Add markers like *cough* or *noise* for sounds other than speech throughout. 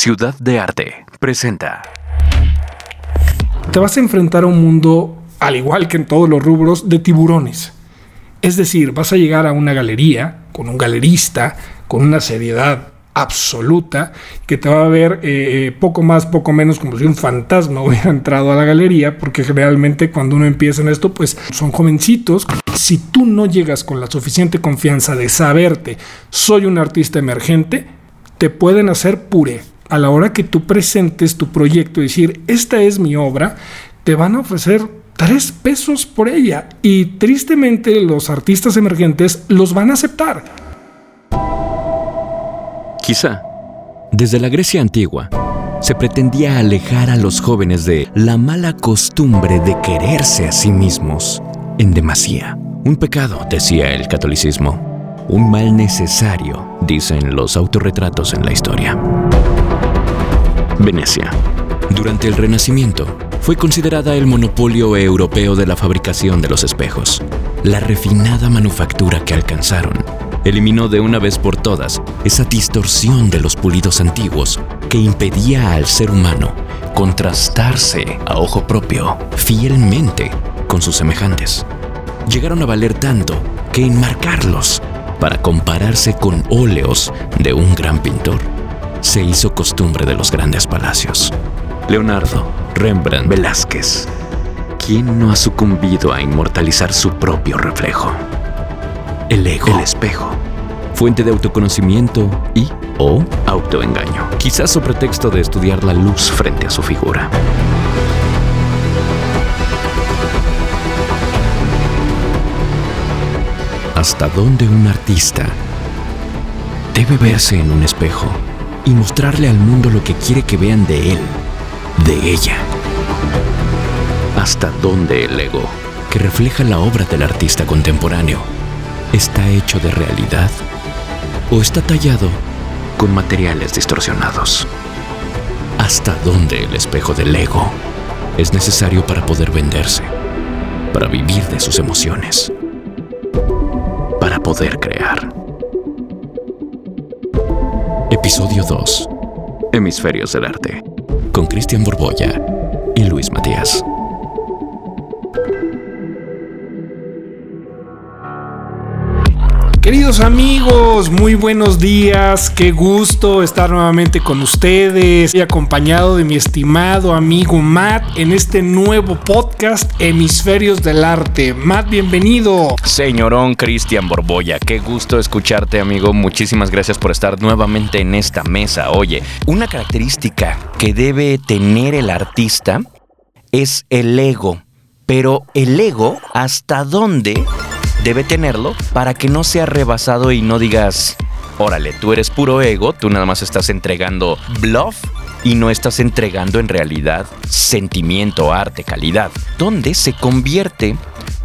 Ciudad de Arte presenta. Te vas a enfrentar a un mundo, al igual que en todos los rubros, de tiburones. Es decir, vas a llegar a una galería con un galerista, con una seriedad absoluta, que te va a ver eh, eh, poco más, poco menos como si un fantasma *laughs* hubiera entrado a la galería, porque generalmente cuando uno empieza en esto, pues son jovencitos. Si tú no llegas con la suficiente confianza de saberte, soy un artista emergente, te pueden hacer puré. A la hora que tú presentes tu proyecto y decir, esta es mi obra, te van a ofrecer tres pesos por ella. Y tristemente los artistas emergentes los van a aceptar. Quizá, desde la Grecia antigua, se pretendía alejar a los jóvenes de la mala costumbre de quererse a sí mismos en demasía. Un pecado, decía el catolicismo. Un mal necesario, dicen los autorretratos en la historia. Venecia. Durante el Renacimiento, fue considerada el monopolio europeo de la fabricación de los espejos. La refinada manufactura que alcanzaron eliminó de una vez por todas esa distorsión de los pulidos antiguos que impedía al ser humano contrastarse a ojo propio fielmente con sus semejantes. Llegaron a valer tanto que enmarcarlos para compararse con óleos de un gran pintor se hizo costumbre de los grandes palacios. Leonardo, Rembrandt, Velázquez. ¿Quién no ha sucumbido a inmortalizar su propio reflejo? El ego, el espejo, fuente de autoconocimiento y o autoengaño, quizás su pretexto de estudiar la luz frente a su figura. ¿Hasta dónde un artista debe verse en un espejo y mostrarle al mundo lo que quiere que vean de él? de ella. ¿Hasta dónde el ego, que refleja la obra del artista contemporáneo, está hecho de realidad o está tallado con materiales distorsionados? ¿Hasta dónde el espejo del ego es necesario para poder venderse, para vivir de sus emociones, para poder crear? Episodio 2. Hemisferios del Arte con Cristian Borbolla y Luis Matías. Queridos amigos, muy buenos días. Qué gusto estar nuevamente con ustedes y acompañado de mi estimado amigo Matt en este nuevo podcast Hemisferios del Arte. Matt, bienvenido. Señorón Cristian Borbolla, qué gusto escucharte, amigo. Muchísimas gracias por estar nuevamente en esta mesa. Oye, una característica que debe tener el artista es el ego. Pero el ego, ¿hasta dónde debe tenerlo para que no sea rebasado y no digas, órale, tú eres puro ego, tú nada más estás entregando bluff y no estás entregando en realidad sentimiento, arte, calidad. ¿Dónde se convierte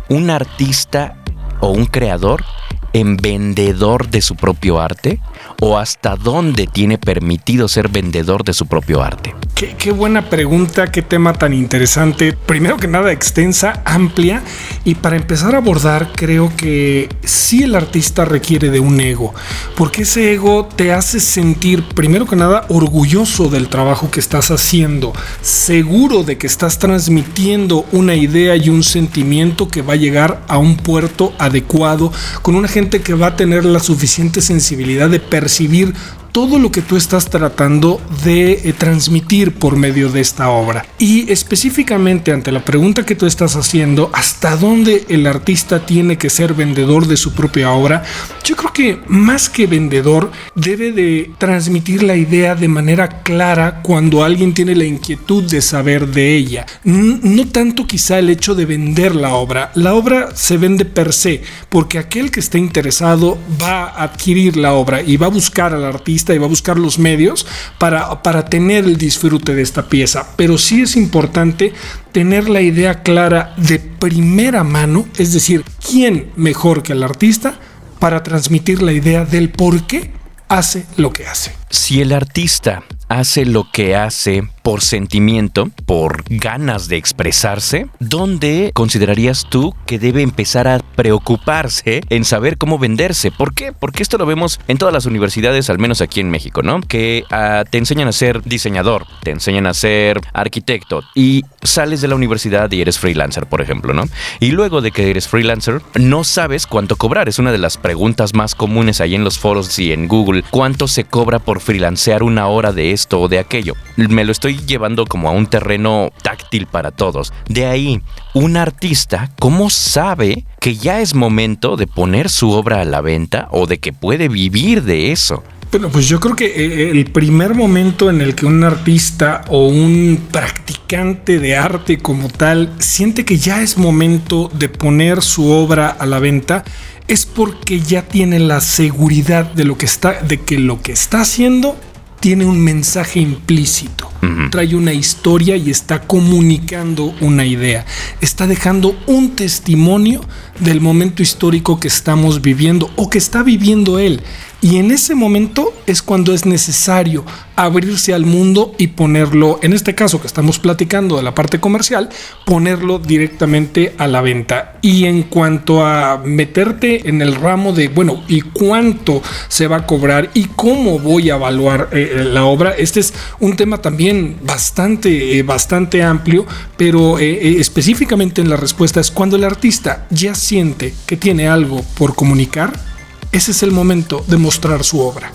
un artista o un creador en vendedor de su propio arte? ¿O hasta dónde tiene permitido ser vendedor de su propio arte? Qué, buena pregunta, qué tema tan interesante. Primero que nada, extensa, amplia. Y para empezar a abordar, creo que sí el artista requiere de un ego, porque ese ego te hace sentir, primero que nada, orgulloso del trabajo que estás haciendo, seguro de que estás transmitiendo una idea y un sentimiento que va a llegar a un puerto adecuado, con una gente que va a tener la suficiente sensibilidad de percibir todo lo que tú estás tratando de eh, transmitir por medio de esta obra. Y específicamente ante la pregunta que tú estás haciendo, ¿hasta dónde el artista tiene que ser vendedor de su propia obra? Yo creo que más que vendedor debe de transmitir la idea de manera clara cuando alguien tiene la inquietud de saber de ella. No tanto quizá el hecho de vender la obra. La obra se vende per se porque aquel que esté interesado va a adquirir la obra y va a buscar al artista y va a buscar los medios para, para tener el disfrute de esta pieza. Pero sí es importante tener la idea clara de primera mano, es decir, quién mejor que el artista para transmitir la idea del por qué hace lo que hace. Si el artista hace lo que hace por sentimiento, por ganas de expresarse, ¿dónde considerarías tú que debe empezar a preocuparse en saber cómo venderse? ¿Por qué? Porque esto lo vemos en todas las universidades, al menos aquí en México, ¿no? Que uh, te enseñan a ser diseñador, te enseñan a ser arquitecto y sales de la universidad y eres freelancer, por ejemplo, ¿no? Y luego de que eres freelancer, no sabes cuánto cobrar. Es una de las preguntas más comunes ahí en los foros y en Google. ¿Cuánto se cobra por freelancear una hora de esto o de aquello? Me lo estoy llevando como a un terreno táctil para todos. De ahí, un artista, ¿cómo sabe que ya es momento de poner su obra a la venta o de que puede vivir de eso? Bueno, pues yo creo que eh, el primer momento en el que un artista o un practicante de arte como tal siente que ya es momento de poner su obra a la venta es porque ya tiene la seguridad de lo que está de que lo que está haciendo tiene un mensaje implícito, trae una historia y está comunicando una idea, está dejando un testimonio del momento histórico que estamos viviendo o que está viviendo él. Y en ese momento es cuando es necesario abrirse al mundo y ponerlo, en este caso que estamos platicando de la parte comercial, ponerlo directamente a la venta. Y en cuanto a meterte en el ramo de, bueno, ¿y cuánto se va a cobrar y cómo voy a evaluar eh, la obra? Este es un tema también bastante, eh, bastante amplio, pero eh, específicamente en la respuesta es cuando el artista ya siente que tiene algo por comunicar, ese es el momento de mostrar su obra.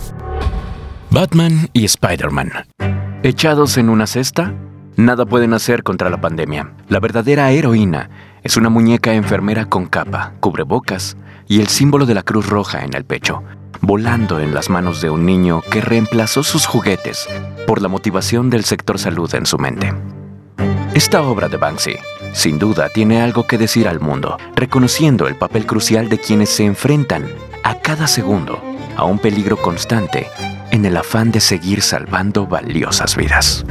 Batman y Spider-Man. Echados en una cesta, nada pueden hacer contra la pandemia. La verdadera heroína es una muñeca enfermera con capa, cubrebocas y el símbolo de la Cruz Roja en el pecho, volando en las manos de un niño que reemplazó sus juguetes por la motivación del sector salud en su mente. Esta obra de Banksy, sin duda, tiene algo que decir al mundo, reconociendo el papel crucial de quienes se enfrentan a cada segundo a un peligro constante en el afán de seguir salvando valiosas vidas.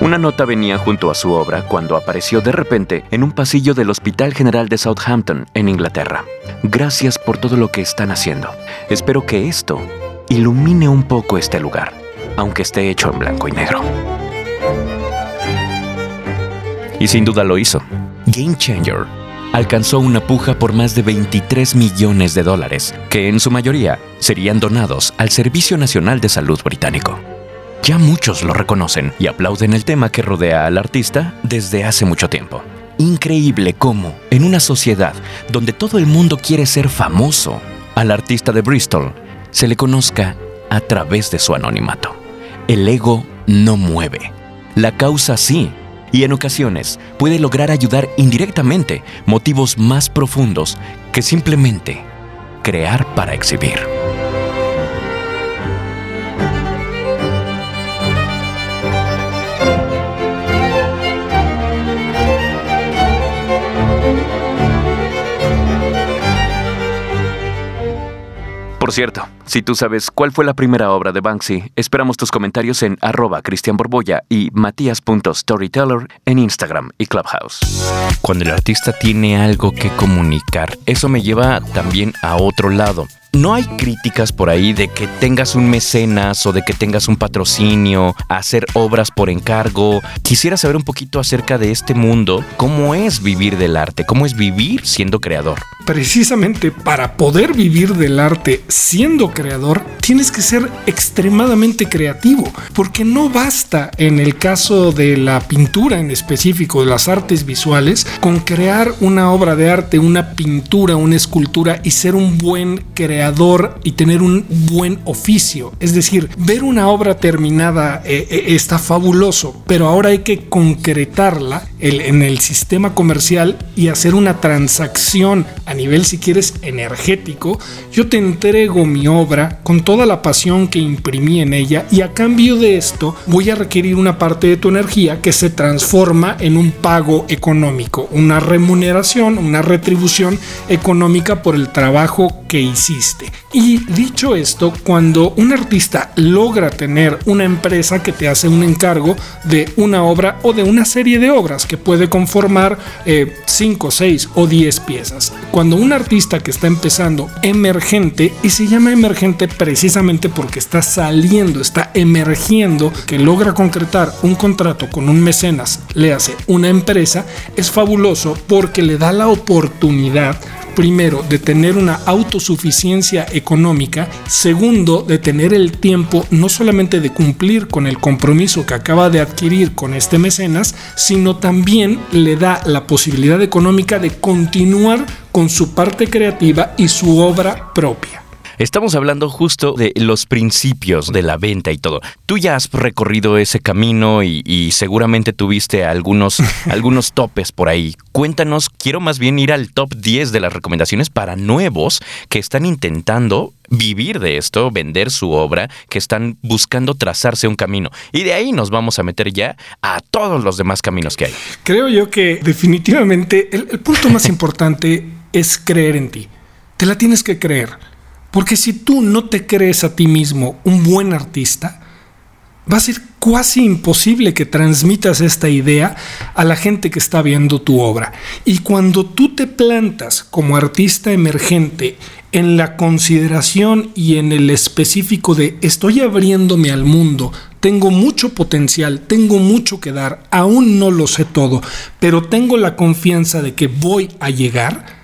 Una nota venía junto a su obra cuando apareció de repente en un pasillo del Hospital General de Southampton, en Inglaterra. Gracias por todo lo que están haciendo. Espero que esto ilumine un poco este lugar, aunque esté hecho en blanco y negro. Y sin duda lo hizo. Game Changer alcanzó una puja por más de 23 millones de dólares, que en su mayoría serían donados al Servicio Nacional de Salud británico. Ya muchos lo reconocen y aplauden el tema que rodea al artista desde hace mucho tiempo. Increíble cómo, en una sociedad donde todo el mundo quiere ser famoso, al artista de Bristol se le conozca a través de su anonimato. El ego no mueve. La causa sí, y en ocasiones puede lograr ayudar indirectamente motivos más profundos que simplemente crear para exhibir. Cierto, si tú sabes cuál fue la primera obra de Banksy, esperamos tus comentarios en arroba Cristian Borboya y matías.storyteller en Instagram y Clubhouse. Cuando el artista tiene algo que comunicar, eso me lleva también a otro lado. No hay críticas por ahí de que tengas un mecenas o de que tengas un patrocinio, hacer obras por encargo. Quisiera saber un poquito acerca de este mundo, cómo es vivir del arte, cómo es vivir siendo creador. Precisamente para poder vivir del arte siendo creador, tienes que ser extremadamente creativo, porque no basta en el caso de la pintura en específico, de las artes visuales, con crear una obra de arte, una pintura, una escultura y ser un buen creador y tener un buen oficio. Es decir, ver una obra terminada eh, eh, está fabuloso, pero ahora hay que concretarla en el sistema comercial y hacer una transacción a nivel, si quieres, energético. Yo te entrego mi obra con toda la pasión que imprimí en ella y a cambio de esto voy a requerir una parte de tu energía que se transforma en un pago económico, una remuneración, una retribución económica por el trabajo que hiciste. Y dicho esto, cuando un artista logra tener una empresa que te hace un encargo de una obra o de una serie de obras que puede conformar 5, 6 o 10 piezas. Cuando un artista que está empezando emergente, y se llama emergente precisamente porque está saliendo, está emergiendo, que logra concretar un contrato con un mecenas, le hace una empresa, es fabuloso porque le da la oportunidad primero, de tener una autosuficiencia económica, segundo, de tener el tiempo no solamente de cumplir con el compromiso que acaba de adquirir con este mecenas, sino también le da la posibilidad económica de continuar con su parte creativa y su obra propia. Estamos hablando justo de los principios de la venta y todo. Tú ya has recorrido ese camino y, seguramente tuviste algunos, *laughs* algunos topes por ahí. Cuéntanos, quiero más bien ir al top 10 de las recomendaciones para nuevos que están intentando vivir de esto, vender su obra, que están buscando trazarse un camino. Y de ahí nos vamos a meter ya a todos los demás caminos que hay. Creo yo que definitivamente el punto más *laughs* importante es creer en ti. Te la tienes que creer. Porque si tú no te crees a ti mismo un buen artista, va a ser casi imposible que transmitas esta idea a la gente que está viendo tu obra. Y cuando tú te plantas como artista emergente en la consideración y en el específico de estoy abriéndome al mundo, tengo mucho potencial, tengo mucho que dar, aún no lo sé todo, pero tengo la confianza de que voy a llegar,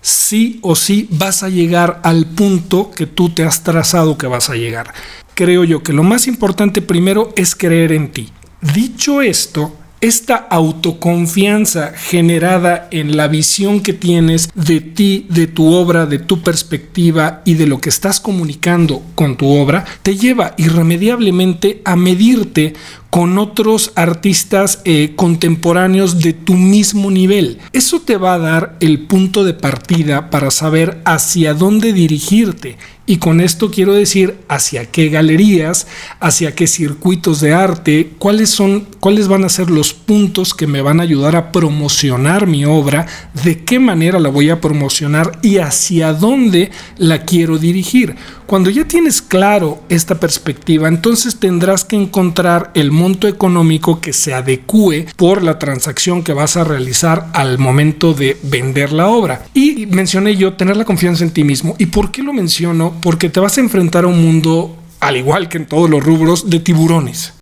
sí o sí vas a llegar al punto que tú te has trazado que vas a llegar. Creo yo que lo más importante primero es creer en ti. Dicho esto, esta autoconfianza generada en la visión que tienes de ti, de tu obra, de tu perspectiva y de lo que estás comunicando con tu obra, te lleva irremediablemente a medirte con otros artistas eh, contemporáneos de tu mismo nivel. Eso te va a dar el punto de partida para saber hacia dónde dirigirte. Y con esto quiero decir hacia qué galerías, hacia qué circuitos de arte, cuáles son, cuáles van a ser los puntos que me van a ayudar a promocionar mi obra, de qué manera la voy a promocionar y hacia dónde la quiero dirigir. Cuando ya tienes claro esta perspectiva, entonces tendrás que encontrar el monto económico que se adecue por la transacción que vas a realizar al momento de vender la obra. Y mencioné yo tener la confianza en ti mismo. ¿Y por qué lo menciono? Porque te vas a enfrentar a un mundo, al igual que en todos los rubros, de tiburones.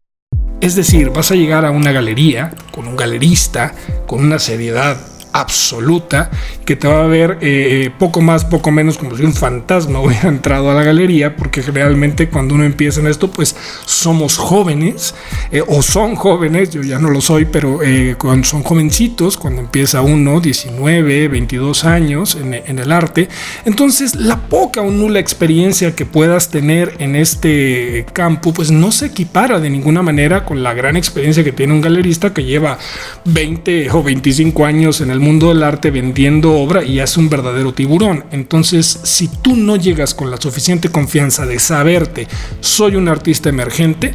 Es decir, vas a llegar a una galería con un galerista, con una seriedad absoluta que te va a ver eh, poco más, poco menos como si un fantasma *laughs* hubiera entrado a la galería, porque realmente cuando uno empieza en esto, pues somos jóvenes eh, o son jóvenes, yo ya no lo soy, pero eh, cuando son jovencitos, cuando empieza uno, 19, 22 años en, en el arte, entonces la poca o nula experiencia que puedas tener en este campo, pues no se equipara de ninguna manera con la gran experiencia que tiene un galerista que lleva 20 o 25 años en el mundo del arte vendiendo obra y es un verdadero tiburón. Entonces, si tú no llegas con la suficiente confianza de saberte, soy un artista emergente,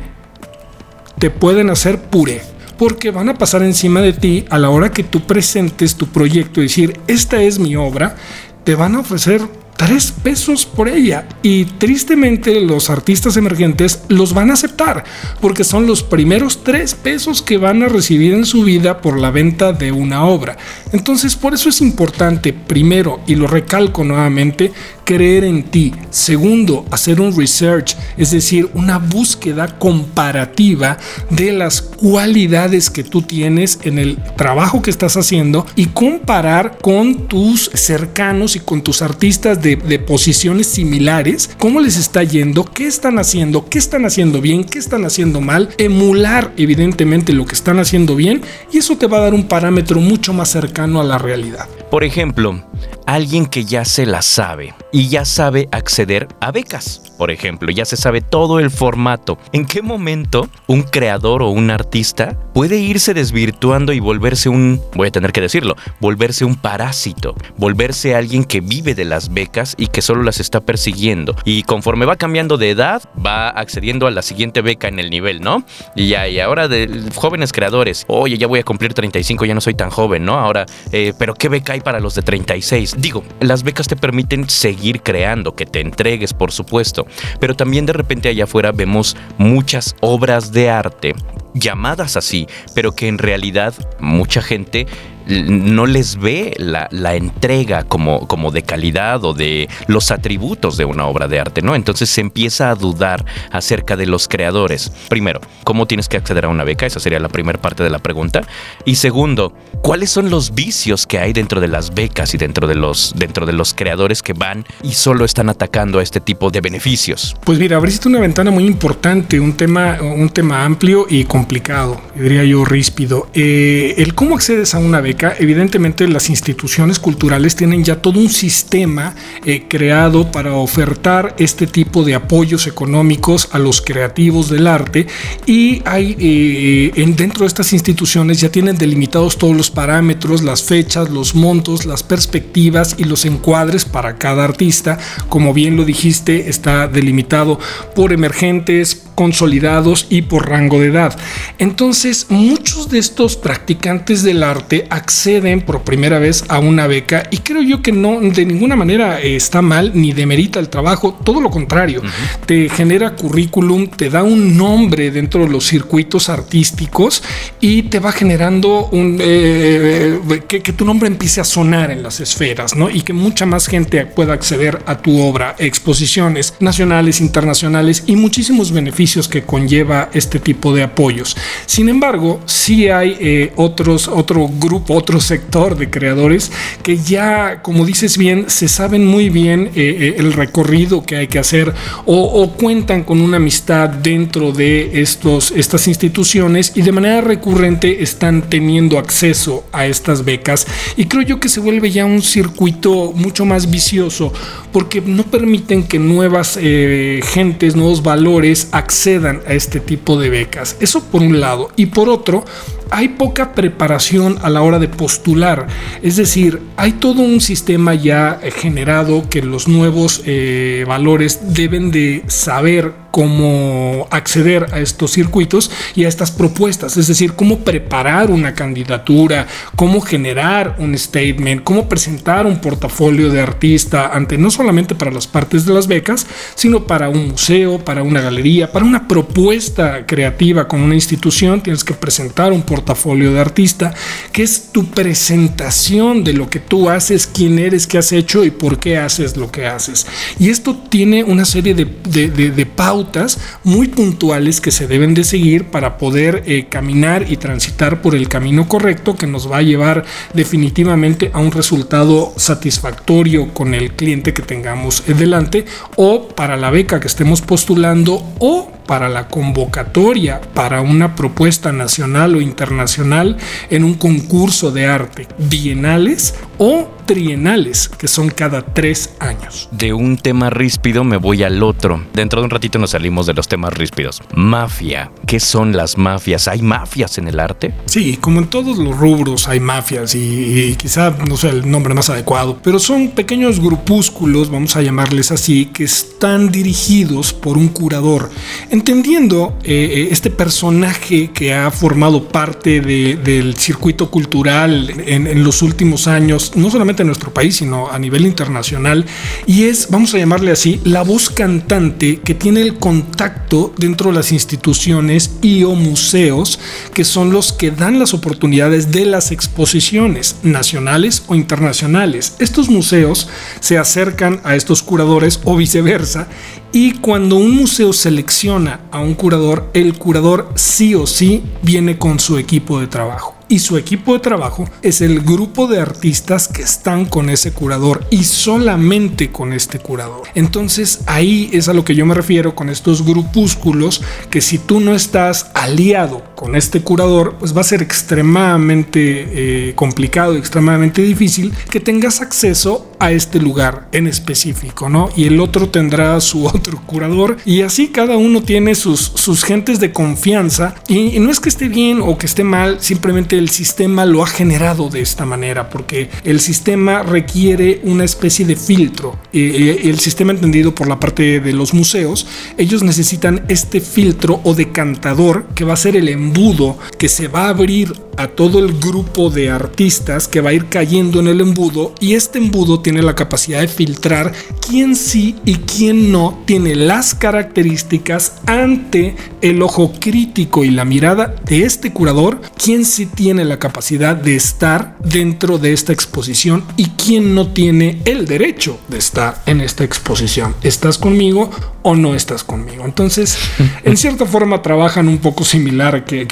te pueden hacer puré porque van a pasar encima de ti a la hora que tú presentes tu proyecto y decir, esta es mi obra, te van a ofrecer tres pesos por ella. Y tristemente los artistas emergentes los van a aceptar porque son los primeros tres pesos que van a recibir en su vida por la venta de una obra. Entonces por eso es importante, primero, y lo recalco nuevamente, creer en ti. Segundo, hacer un research, es decir, una búsqueda comparativa de las cualidades que tú tienes en el trabajo que estás haciendo y comparar con tus cercanos y con tus artistas de, posiciones similares, cómo les está yendo, qué están haciendo, qué están haciendo bien, qué están haciendo mal, emular evidentemente lo que están haciendo bien y eso te va a dar un parámetro mucho más cercano a la realidad. Por ejemplo, alguien que ya se la sabe y ya sabe acceder a becas. Por ejemplo, ya se sabe todo el formato. ¿En qué momento un creador o un artista puede irse desvirtuando y volverse un, voy a tener que decirlo, volverse un parásito, volverse alguien que vive de las becas y que solo las está persiguiendo? Y conforme va cambiando de edad, va accediendo a la siguiente beca en el nivel, ¿no? Y ya, ahora de jóvenes creadores, oye, ya voy a cumplir 35, ya no soy tan joven, ¿no? Ahora, eh, pero ¿qué beca hay para los de 36. Digo, las becas te permiten seguir creando, que te entregues, por supuesto, pero también de repente allá afuera vemos muchas obras de arte llamadas así, pero que en realidad mucha gente no les ve la, entrega como, como, de calidad o de los atributos de una obra de arte, ¿no? Entonces se empieza a dudar acerca de los creadores. Primero, ¿cómo tienes que acceder a una beca? Esa sería la primera parte de la pregunta. Y segundo, ¿cuáles son los vicios que hay dentro de las becas y dentro de los, dentro de los creadores que van y solo están atacando a este tipo de beneficios? Pues mira, abriste una ventana muy importante, un tema, un tema amplio y complicado, diría yo ríspido. Eh, el cómo accedes a una beca evidentemente las instituciones culturales tienen ya todo un sistema eh, creado para ofertar este tipo de apoyos económicos a los creativos del arte y hay eh, en, dentro de estas instituciones ya tienen delimitados todos los parámetros, las fechas, los montos, las perspectivas y los encuadres para cada artista. Como bien lo dijiste, está delimitado por emergentes, consolidados y por rango de edad. Entonces, muchos de estos practicantes del arte acceden por primera vez a una beca y creo yo que no de ninguna manera está mal ni demerita el trabajo, todo lo contrario, te genera currículum, te da un nombre dentro de los circuitos artísticos y te va generando un eh, que, que, tu nombre empiece a sonar en las esferas, ¿no? Y que mucha más gente pueda acceder a tu obra, exposiciones nacionales, internacionales y muchísimos beneficios que conlleva este tipo de apoyos. Sin embargo, sí hay eh, otros, otro grupo, otro sector de creadores que ya, como dices bien, se saben muy bien eh, eh, el recorrido que hay que hacer o, cuentan con una amistad dentro de estos, estas instituciones y de manera recurrente están teniendo acceso a estas becas. Y creo yo que se vuelve ya un circuito mucho más vicioso porque no permiten que nuevas gentes, nuevos valores accedan accedan a este tipo de becas. Eso por un lado. Y por otro, hay poca preparación a la hora de postular. Es decir, hay todo un sistema ya generado que los nuevos eh, valores deben de saber cómo acceder a estos circuitos y a estas propuestas, es decir, cómo preparar una candidatura, cómo generar un statement, cómo presentar un portafolio de artista ante no solamente para las partes de las becas, sino para un museo, para una galería, para una propuesta creativa con una institución, tienes que presentar un portafolio de artista, que es tu presentación de lo que tú haces, quién eres, qué has hecho y por qué haces lo que haces. Y esto tiene una serie de pautas muy puntuales que se deben de seguir para poder eh, caminar y transitar por el camino correcto que nos va a llevar definitivamente a un resultado satisfactorio con el cliente que tengamos delante o para la beca que estemos postulando o para la convocatoria para una propuesta nacional o internacional en un concurso de arte. Bienales o trienales, que son cada tres años. De un tema ríspido me voy al otro. Dentro de un ratito nos salimos de los temas ríspidos. Mafia. ¿Qué son las mafias? ¿Hay mafias en el arte? Sí, como en todos los rubros hay mafias y, quizá no sea el nombre más adecuado, pero son pequeños grupúsculos, vamos a llamarles así, que están dirigidos por un curador entendiendo eh, eh, este personaje que ha formado parte del circuito cultural en, los últimos años, no solamente en nuestro país, sino a nivel internacional, y es, vamos a llamarle así, la voz cantante que tiene el contacto dentro de las instituciones y o museos, que son los que dan las oportunidades de las exposiciones nacionales o internacionales. Estos museos se acercan a estos curadores o viceversa y cuando un museo selecciona a un curador, el curador sí o sí viene con su equipo de trabajo y su equipo de trabajo es el grupo de artistas que están con ese curador y solamente con este curador. Entonces ahí es a lo que yo me refiero con estos grupúsculos que si tú no estás aliado con este curador, pues va a ser extremadamente eh, complicado, extremadamente difícil que tengas acceso a este lugar en específico, ¿no? Y el otro tendrá su *laughs* otro curador y así cada uno tiene sus, sus gentes de confianza y, y no es que esté bien o que esté mal, simplemente el sistema lo ha generado de esta manera, porque el sistema requiere una especie de filtro. el sistema entendido por la parte de los museos, ellos necesitan este filtro o decantador que va a ser el embudo que se va a abrir a todo el grupo de artistas que va a ir cayendo en el embudo y este embudo tiene la capacidad de filtrar quién sí y quién no tiene las características ante el ojo crítico y la mirada de este curador, quién sí tiene la capacidad de estar dentro de esta exposición y quién no tiene el derecho de estar en esta exposición. ¿Estás conmigo o no estás conmigo? Entonces, en cierta forma trabajan un poco similar que,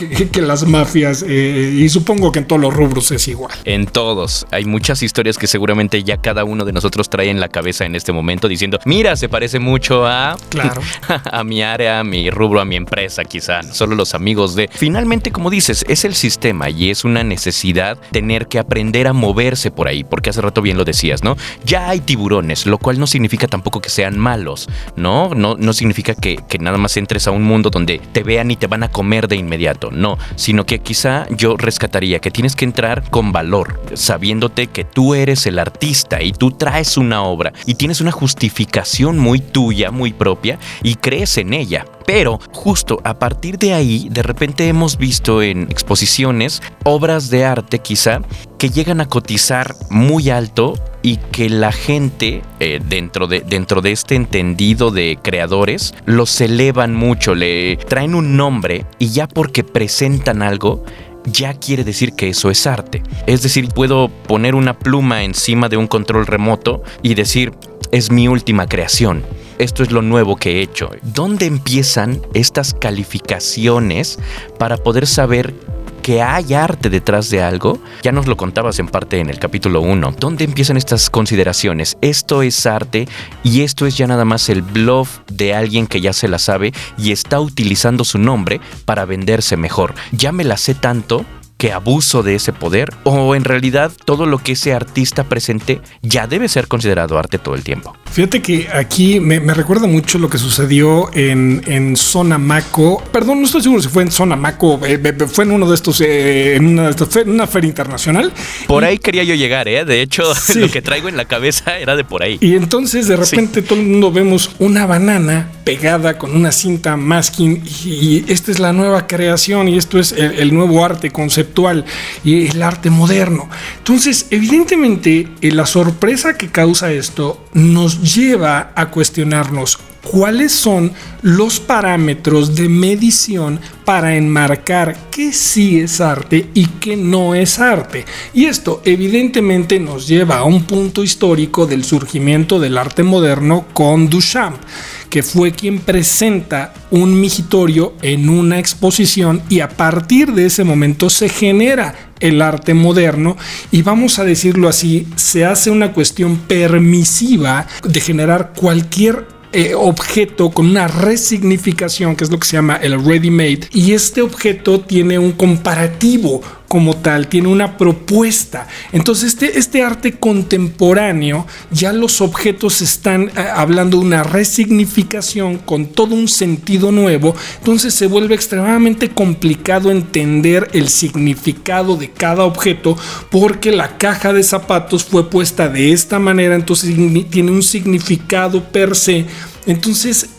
las mafias eh, y supongo que en todos los rubros es igual. En todos. Hay muchas historias que seguramente ya cada uno de nosotros trae en la cabeza en este momento diciendo, mira, se parece mucho a, claro. *laughs* a mi área, a mi rubro, a mi empresa quizá. Solo los amigos de... Finalmente, como dices, es el sistema y es una necesidad tener que aprender a moverse por ahí, porque hace rato bien lo decías, ¿no? Ya hay tiburones, lo cual no significa tampoco que sean malos, ¿no? No, no significa que, que nada más entres a un mundo donde te vean y te van a comer de inmediato, no, sino que quizá yo rescataría que tienes que entrar con valor, sabiéndote que tú eres el artista y tú traes una obra y tienes una justificación muy tuya, muy propia y crees en ella. Pero justo a partir de ahí, de repente hemos visto en exposiciones obras de arte quizá que llegan a cotizar muy alto y que la gente eh, dentro, de, dentro de este entendido de creadores los elevan mucho, le traen un nombre y ya porque presentan algo ya quiere decir que eso es arte. Es decir, puedo poner una pluma encima de un control remoto y decir, es mi última creación esto es lo nuevo que he hecho. ¿Dónde empiezan estas calificaciones para poder saber que hay arte detrás de algo, ya nos lo contabas en parte en el capítulo 1. ¿Dónde empiezan estas consideraciones? Esto es arte y esto es ya nada más el bluff de alguien que ya se la sabe y está utilizando su nombre para venderse mejor. Ya me la sé tanto que abuso de ese poder o en realidad todo lo que ese artista presente ya debe ser considerado arte todo el tiempo. Fíjate que aquí me, recuerda mucho lo que sucedió en, en Sonamaco. Perdón, no estoy seguro si fue en Sonamaco, eh, fue en uno de estos, eh, en una, de una feria internacional. Por ahí quería yo llegar, ¿eh? De hecho, *laughs* lo que traigo en la cabeza era de por ahí. Y entonces de repente todo el mundo vemos una banana pegada con una cinta masking y, esta es la nueva creación y esto es el nuevo arte conceptual y el arte moderno. Entonces, evidentemente, eh, la sorpresa que causa esto nos lleva a cuestionarnos cuáles son los parámetros de medición para enmarcar qué sí es arte y qué no es arte. Y esto evidentemente nos lleva a un punto histórico del surgimiento del arte moderno con Duchamp que fue quien presenta un migitorio en una exposición y a partir de ese momento se genera el arte moderno y vamos a decirlo así, se hace una cuestión permisiva de generar cualquier eh, objeto con una resignificación, que es lo que se llama el ready-made, y este objeto tiene un comparativo como tal, tiene una propuesta. Entonces, este, este arte contemporáneo, ya los objetos están eh, hablando de una resignificación con todo un sentido nuevo, entonces se vuelve extremadamente complicado entender el significado de cada objeto porque la caja de zapatos fue puesta de esta manera, entonces tiene un significado per se. Entonces,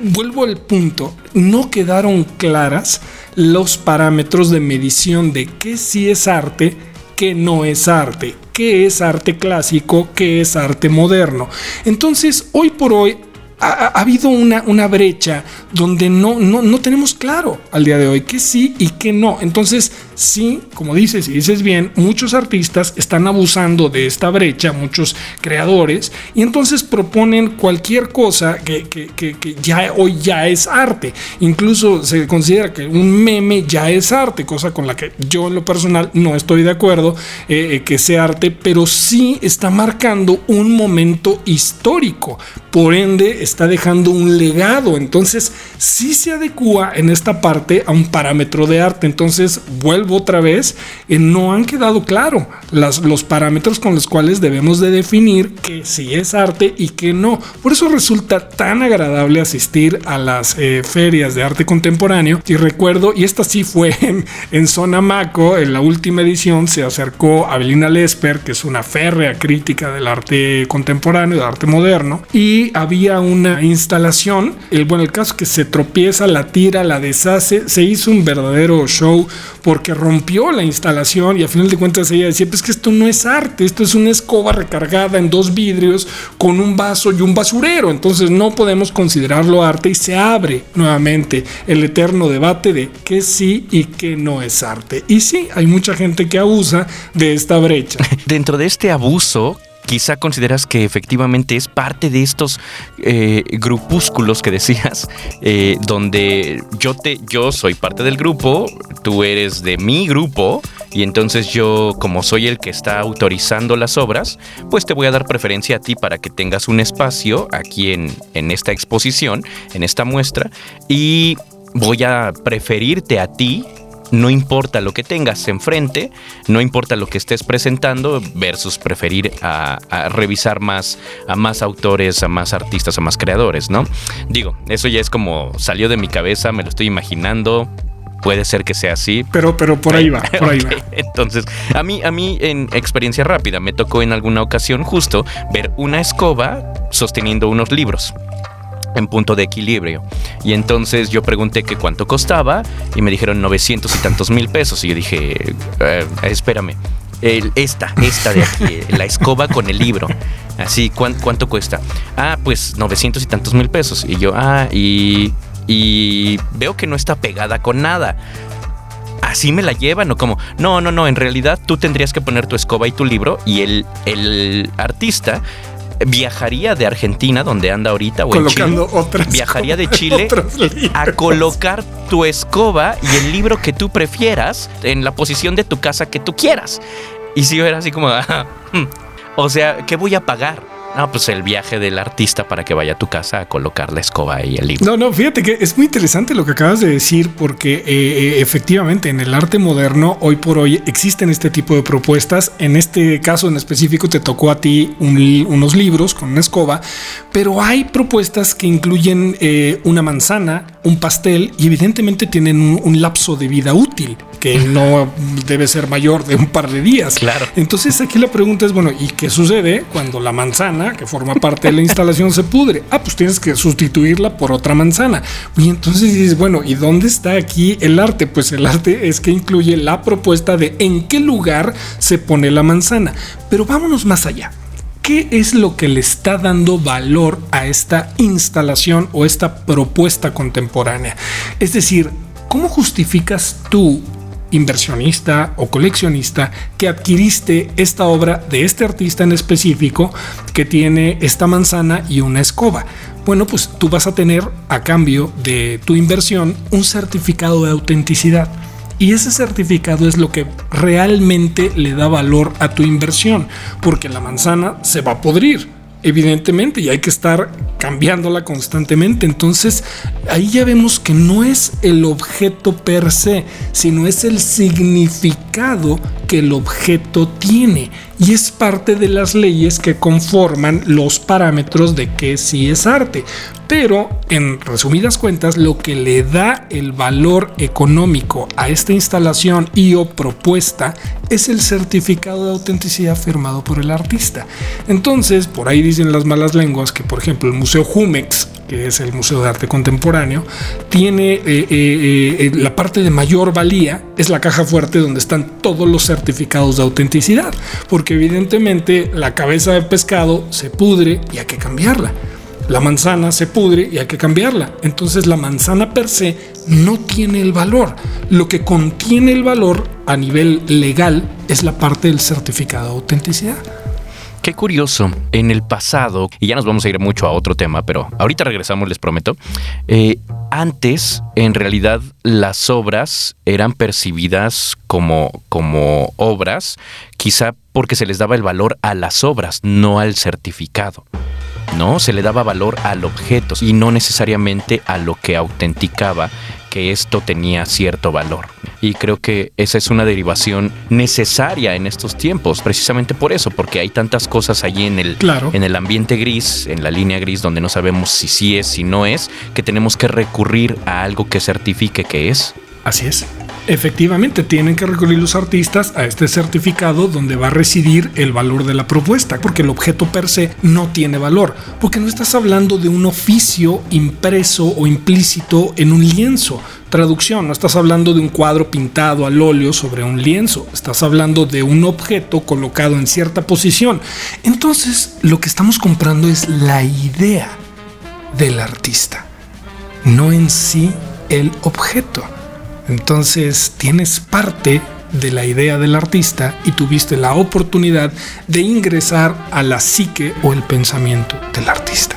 vuelvo al punto, no quedaron claras los parámetros de medición de qué sí es arte, qué no es arte, qué es arte clásico, qué es arte moderno. Entonces, hoy por hoy ha, habido una, una, brecha donde no, no, no, tenemos claro al día de hoy que sí y que no. Entonces, sí, como dices y dices bien, muchos artistas están abusando de esta brecha, muchos creadores, y entonces proponen cualquier cosa que, que, que, ya hoy ya es arte. Incluso se considera que un meme ya es arte, cosa con la que yo en lo personal no estoy de acuerdo eh, eh, que sea arte, pero sí está marcando un momento histórico. Por ende, está dejando un legado. Entonces, sí se adecua en esta parte a un parámetro de arte. Entonces, vuelvo otra vez, eh, no han quedado claro las, los parámetros con los cuales debemos de definir que sí es arte y que no. Por eso resulta tan agradable asistir a las eh, ferias de arte contemporáneo. Y recuerdo, y esta sí fue *laughs* en, en Zona Maco, en la última edición se acercó a Belina Lesper, que es una férrea crítica del arte contemporáneo, del arte moderno, y había un una instalación. El, bueno, el caso que se tropieza, la tira, la deshace. Se hizo un verdadero show porque rompió la instalación y a final de cuentas ella decía, pues que esto no es arte, esto es una escoba recargada en dos vidrios con un vaso y un basurero. Entonces no podemos considerarlo arte y se abre nuevamente el eterno debate de qué sí y qué no es arte. Y sí, hay mucha gente que abusa de esta brecha. *laughs* Dentro de este abuso, quizá consideras que efectivamente es parte de estos eh, grupúsculos que decías, eh, donde yo te, yo soy parte del grupo, tú eres de mi grupo, y entonces yo, como soy el que está autorizando las obras, pues te voy a dar preferencia a ti para que tengas un espacio aquí en, en esta exposición, en esta muestra, y voy a preferirte a ti no importa lo que tengas enfrente, no importa lo que estés presentando, versus preferir a, revisar más a más autores, a más artistas, a más creadores, ¿no? Digo, eso ya es como salió de mi cabeza, me lo estoy imaginando. Puede ser que sea así. Pero, pero por ahí va, por ahí *laughs* va. Entonces, a mí, a mí, en experiencia rápida, me tocó en alguna ocasión justo ver una escoba sosteniendo unos libros en punto de equilibrio. Y entonces yo pregunté que cuánto costaba y me dijeron 900 y tantos mil pesos. Y yo dije, eh, espérame, esta, esta de aquí, la escoba con el libro. Así, ¿cuánto, cuesta? Ah, pues 900 y tantos mil pesos. Y yo, ah, y, y veo que no está pegada con nada. ¿Así me la llevan o como? No, no, no, en realidad tú tendrías que poner tu escoba y tu libro y el, el artista viajaría de Argentina, donde anda ahorita, o Colocando otras viajaría de Chile a colocar tu escoba y el libro que tú prefieras en la posición de tu casa que tú quieras. Y si yo era así como, *laughs* ah, hmm, o sea, ¿qué voy a pagar? No, pues el viaje del artista para que vaya a tu casa a colocar la escoba y el libro. No, no, fíjate que es muy interesante lo que acabas de decir porque eh, eh, efectivamente en el arte moderno hoy por hoy existen este tipo de propuestas. En este caso en específico te tocó a ti unos libros con una escoba, pero hay propuestas que incluyen eh, una manzana, un pastel y evidentemente tienen un, un lapso de vida útil que *laughs* no debe ser mayor de un par de días. Claro. Entonces aquí la pregunta es, bueno, ¿y qué sucede cuando la manzana que forma parte de la instalación se pudre. Ah, pues tienes que sustituirla por otra manzana. Y entonces dices, bueno, ¿y dónde está aquí el arte? Pues el arte es que incluye la propuesta de en qué lugar se pone la manzana. Pero vámonos más allá. ¿Qué es lo que le está dando valor a esta instalación o esta propuesta contemporánea? Es decir, ¿cómo justificas tú inversionista o coleccionista que adquiriste esta obra de este artista en específico que tiene esta manzana y una escoba. Bueno, pues tú vas a tener a cambio de tu inversión un certificado de autenticidad. Y ese certificado es lo que realmente le da valor a tu inversión, porque la manzana se va a podrir evidentemente, y hay que estar cambiándola constantemente. Entonces, ahí ya vemos que no es el objeto per se, sino es el significado que el objeto tiene. Y es parte de las leyes que conforman los parámetros de que sí es arte. Pero, en resumidas cuentas, lo que le da el valor económico a esta instalación y o propuesta es el certificado de autenticidad firmado por el artista. Entonces, por ahí dicen las malas lenguas que, por ejemplo, el Museo Jumex, que es el Museo de Arte Contemporáneo, tiene eh, eh, eh, la parte de mayor valía, es la caja fuerte donde están todos los certificados de autenticidad, porque evidentemente la cabeza de pescado se pudre y hay que cambiarla la manzana se pudre y hay que cambiarla. Entonces la manzana per se no tiene el valor. Lo que contiene el valor a nivel legal es la parte del certificado de autenticidad. Qué curioso, en el pasado, y ya nos vamos a ir mucho a otro tema, pero ahorita regresamos, les prometo. Eh, antes, en realidad, las obras eran percibidas como, como obras, quizá porque se les daba el valor a las obras, no al certificado. ¿no? Se le daba valor al objeto y no necesariamente a lo que autenticaba que esto tenía cierto valor. Y creo que esa es una derivación necesaria en estos tiempos, precisamente por eso, porque hay tantas cosas allí en el, en el ambiente gris, en la línea gris, donde no sabemos si sí es, si no es, que tenemos que recurrir a algo que certifique que es. Así es. Efectivamente, tienen que recurrir los artistas a este certificado donde va a residir el valor de la propuesta, porque el objeto per se no tiene valor, porque no estás hablando de un oficio impreso o implícito en un lienzo. Traducción, no estás hablando de un cuadro pintado al óleo sobre un lienzo, estás hablando de un objeto colocado en cierta posición. Entonces, lo que estamos comprando es la idea del artista, no en sí el objeto. Entonces tienes parte de la idea del artista y tuviste la oportunidad de ingresar a la psique o el pensamiento del artista.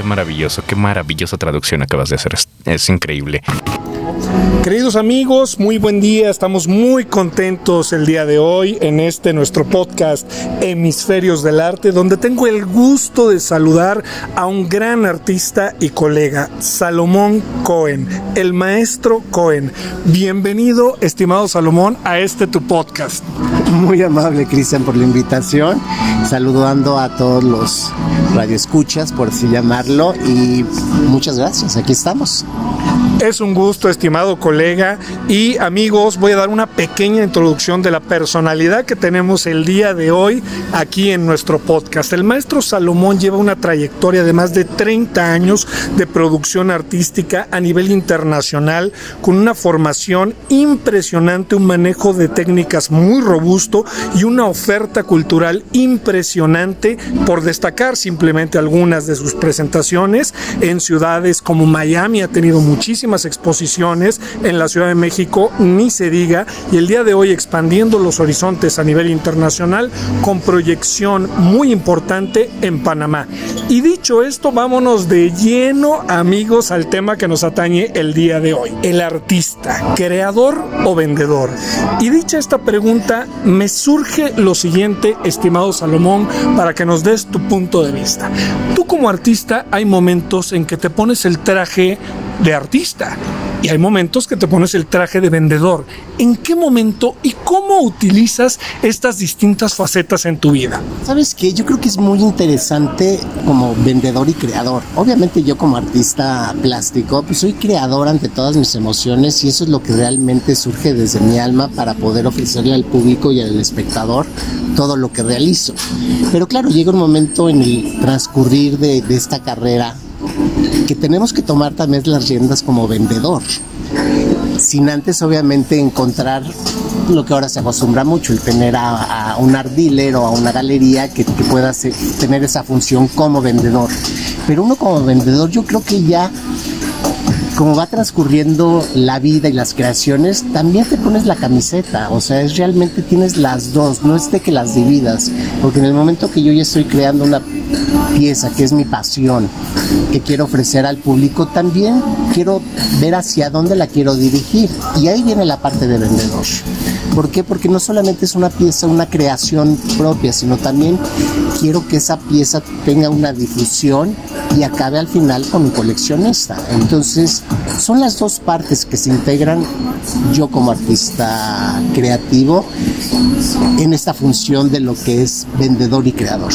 Qué maravilloso, qué maravillosa traducción acabas de hacer. Es, es increíble. Queridos amigos, muy buen día. Estamos muy contentos el día de hoy en este nuestro podcast Hemisferios del Arte, donde tengo el gusto de saludar a un gran artista y colega, Salomón Cohen, el maestro Cohen. Bienvenido, estimado Salomón, a este tu podcast. Muy amable, Cristian, por la invitación. Saludando a todos los radioescuchas, por así llamarlo, y muchas gracias. Aquí estamos. Es un gusto, estimado colega y amigos. Voy a dar una pequeña introducción de la personalidad que tenemos el día de hoy aquí en nuestro podcast. El maestro Salomón lleva una trayectoria de más de 30 años de producción artística a nivel internacional, con una formación impresionante, un manejo de técnicas muy robusto y una oferta cultural impresionante, por destacar simplemente algunas de sus presentaciones en ciudades como Miami, ha tenido muchísimas exposiciones en la Ciudad de México, ni se diga, y el día de hoy expandiendo los horizontes a nivel internacional con proyección muy importante en Panamá. Y dicho esto, vámonos de lleno, amigos, al tema que nos atañe el día de hoy. El artista, creador o vendedor. Y dicha esta pregunta, me surge lo siguiente, estimado Salomón, para que nos des tu punto de vista. Tú como artista hay momentos en que te pones el traje de artista y hay momentos que te pones el traje de vendedor. ¿En qué momento y cómo utilizas estas distintas facetas en tu vida? ¿Sabes qué? Yo creo que es muy interesante como vendedor y creador. Obviamente yo como artista plástico, pues soy creador ante todas mis emociones y eso es lo que realmente surge desde mi alma para poder ofrecerle al público y al espectador todo lo que realizo. Pero claro, llega un momento en el transcurrir de, de esta carrera que tenemos que tomar también las riendas como vendedor, sin antes obviamente encontrar lo que ahora se acostumbra mucho, el tener a, un art dealer o a una galería que, pueda tener esa función como vendedor. Pero uno como vendedor yo creo que ya como va transcurriendo la vida y las creaciones, también te pones la camiseta, o sea, es realmente tienes las dos, no es de que las dividas, porque en el momento que yo ya estoy creando una pieza que es mi pasión, que quiero ofrecer al público, también quiero ver hacia dónde la quiero dirigir. Y ahí viene la parte de vendedor. ¿Por qué? Porque no solamente es una pieza, una creación propia, sino también quiero que esa pieza tenga una difusión y acabe al final con mi coleccionista. Entonces, son las dos partes que se integran yo como artista creativo en esta función de lo que es vendedor y creador.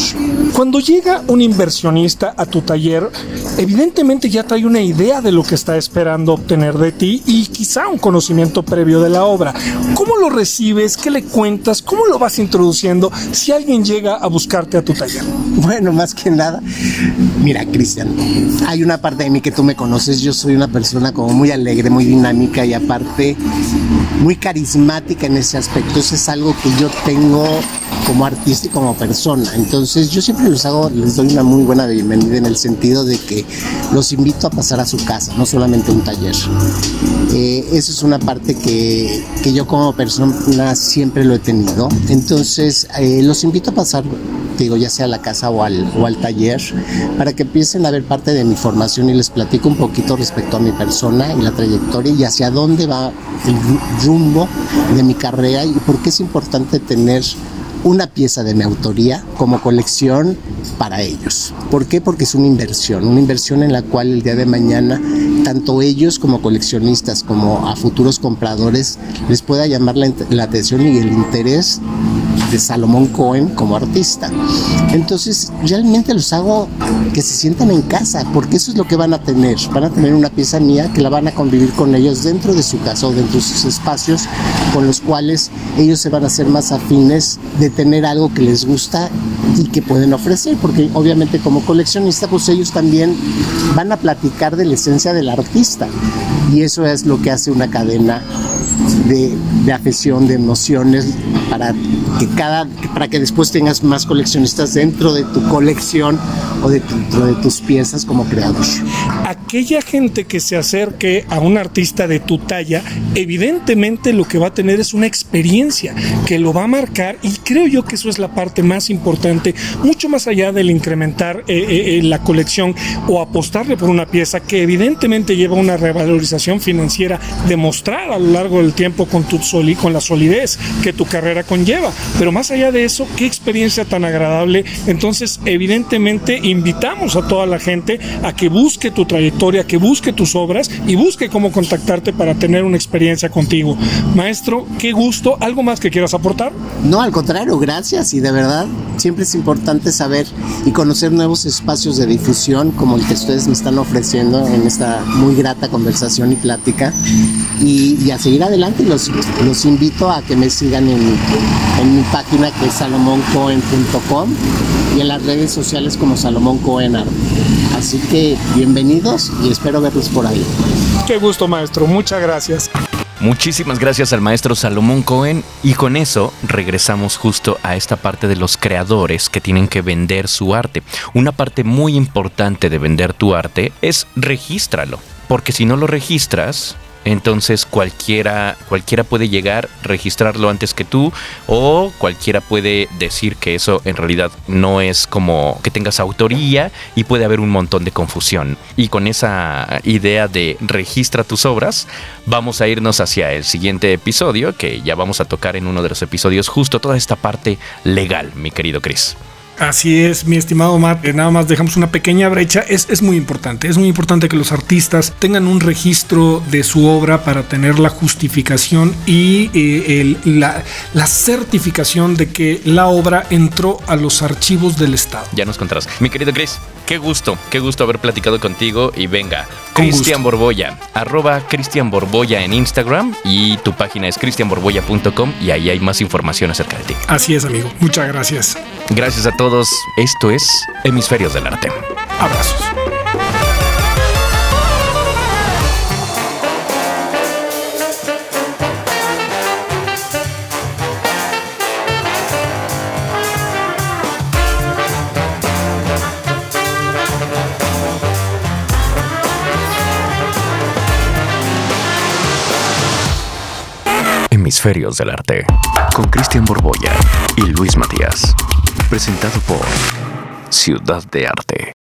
Cuando llega un inversionista a tu taller, evidentemente ya trae una idea de lo que está esperando obtener de ti y quizá un conocimiento previo de la obra. ¿Cómo lo recibes? ¿Qué le cuentas? ¿Cómo lo vas introduciendo si alguien llega a buscarte a tu taller? Bueno, más que nada, mira, Cristian, hay una parte de mí que tú me conoces. Yo soy una persona como muy alegre, muy dinámica y aparte muy carismática en ese aspecto. Eso es algo que yo tengo como artista y como persona. Entonces yo siempre les hago, les doy una muy buena bienvenida en el sentido de que los invito a pasar a su casa, no solamente un taller. Eh, eso es una parte que, que, yo como persona siempre lo he tenido. Entonces eh, los invito a pasar, digo, ya sea a la casa o al, o al taller, para que empiecen a ver parte de mi formación y les platico un poquito respecto a mi persona y la trayectoria y hacia dónde va el rumbo de mi carrera y por qué es importante tener una pieza de mi autoría como colección para ellos. ¿Por qué? Porque es una inversión, una inversión en la cual el día de mañana tanto ellos como coleccionistas como a futuros compradores les pueda llamar la, la atención y el interés de Salomón Cohen como artista. Entonces, realmente los hago que se sientan en casa, porque eso es lo que van a tener. Van a tener una pieza mía que la van a convivir con ellos dentro de su casa o dentro de sus espacios, con los cuales ellos se van a hacer más afines de tener algo que les gusta y que pueden ofrecer, porque obviamente como coleccionista, pues ellos también van a platicar de la esencia del artista. Y eso es lo que hace una cadena de, de afección, de emociones, para que cada, para que después tengas más coleccionistas dentro de tu colección o dentro de tus piezas como creador. Aquella gente que se acerque a un artista de tu talla, evidentemente lo que va a tener es una experiencia que lo va a marcar y creo yo que eso es la parte más importante, mucho más allá del incrementar eh, eh, eh la colección o apostarle por una pieza que evidentemente lleva una revalorización financiera demostrada a lo largo del tiempo con, tu soli, con la solidez que tu carrera conlleva. Pero más allá de eso, qué experiencia tan agradable. Entonces, evidentemente, invitamos a toda la gente a que busque tu trayectoria, que busque tus obras y busque cómo contactarte para tener una experiencia contigo. Maestro, qué gusto. ¿Algo más que quieras aportar? No, al contrario, gracias. Y de verdad, siempre es importante saber y conocer nuevos espacios de difusión como el que ustedes me están ofreciendo en esta muy grata conversación y plática. Y, y a seguir adelante, los, los invito a que me sigan en, en mi página que es salomoncoen.com y en las redes sociales como Salomón Cohen Así que bienvenidos y espero verlos por ahí. Qué gusto, maestro. Muchas gracias. Muchísimas gracias al maestro Salomón Cohen y con eso regresamos justo a esta parte de los creadores que tienen que vender su arte. Una parte muy importante de vender tu arte es regístralo, porque si no lo registras, entonces cualquiera, cualquiera puede llegar, registrarlo antes que tú o cualquiera puede decir que eso en realidad no es como que tengas autoría y puede haber un montón de confusión. Y con esa idea de registra tus obras, vamos a irnos hacia el siguiente episodio que ya vamos a tocar en uno de los episodios justo toda esta parte legal, mi querido Chris. Así es, mi estimado Matt. Nada más dejamos una pequeña brecha. Es, es, muy importante. Es muy importante que los artistas tengan un registro de su obra para tener la justificación y eh, el, la, la, certificación de que la obra entró a los archivos del Estado. Ya nos contarás. Mi querido Chris, qué gusto, qué gusto haber platicado contigo. Y venga, Cristian Borboya, arroba Cristian Borboya en Instagram y tu página es cristianborboya.com y ahí hay más información acerca de ti. Así es, amigo. Muchas gracias. Gracias a todos esto es Hemisferios del Arte. Abrazos. Hemisferios del Arte, con Cristian Borboya y Luis Matías presentado por Ciudad de Arte.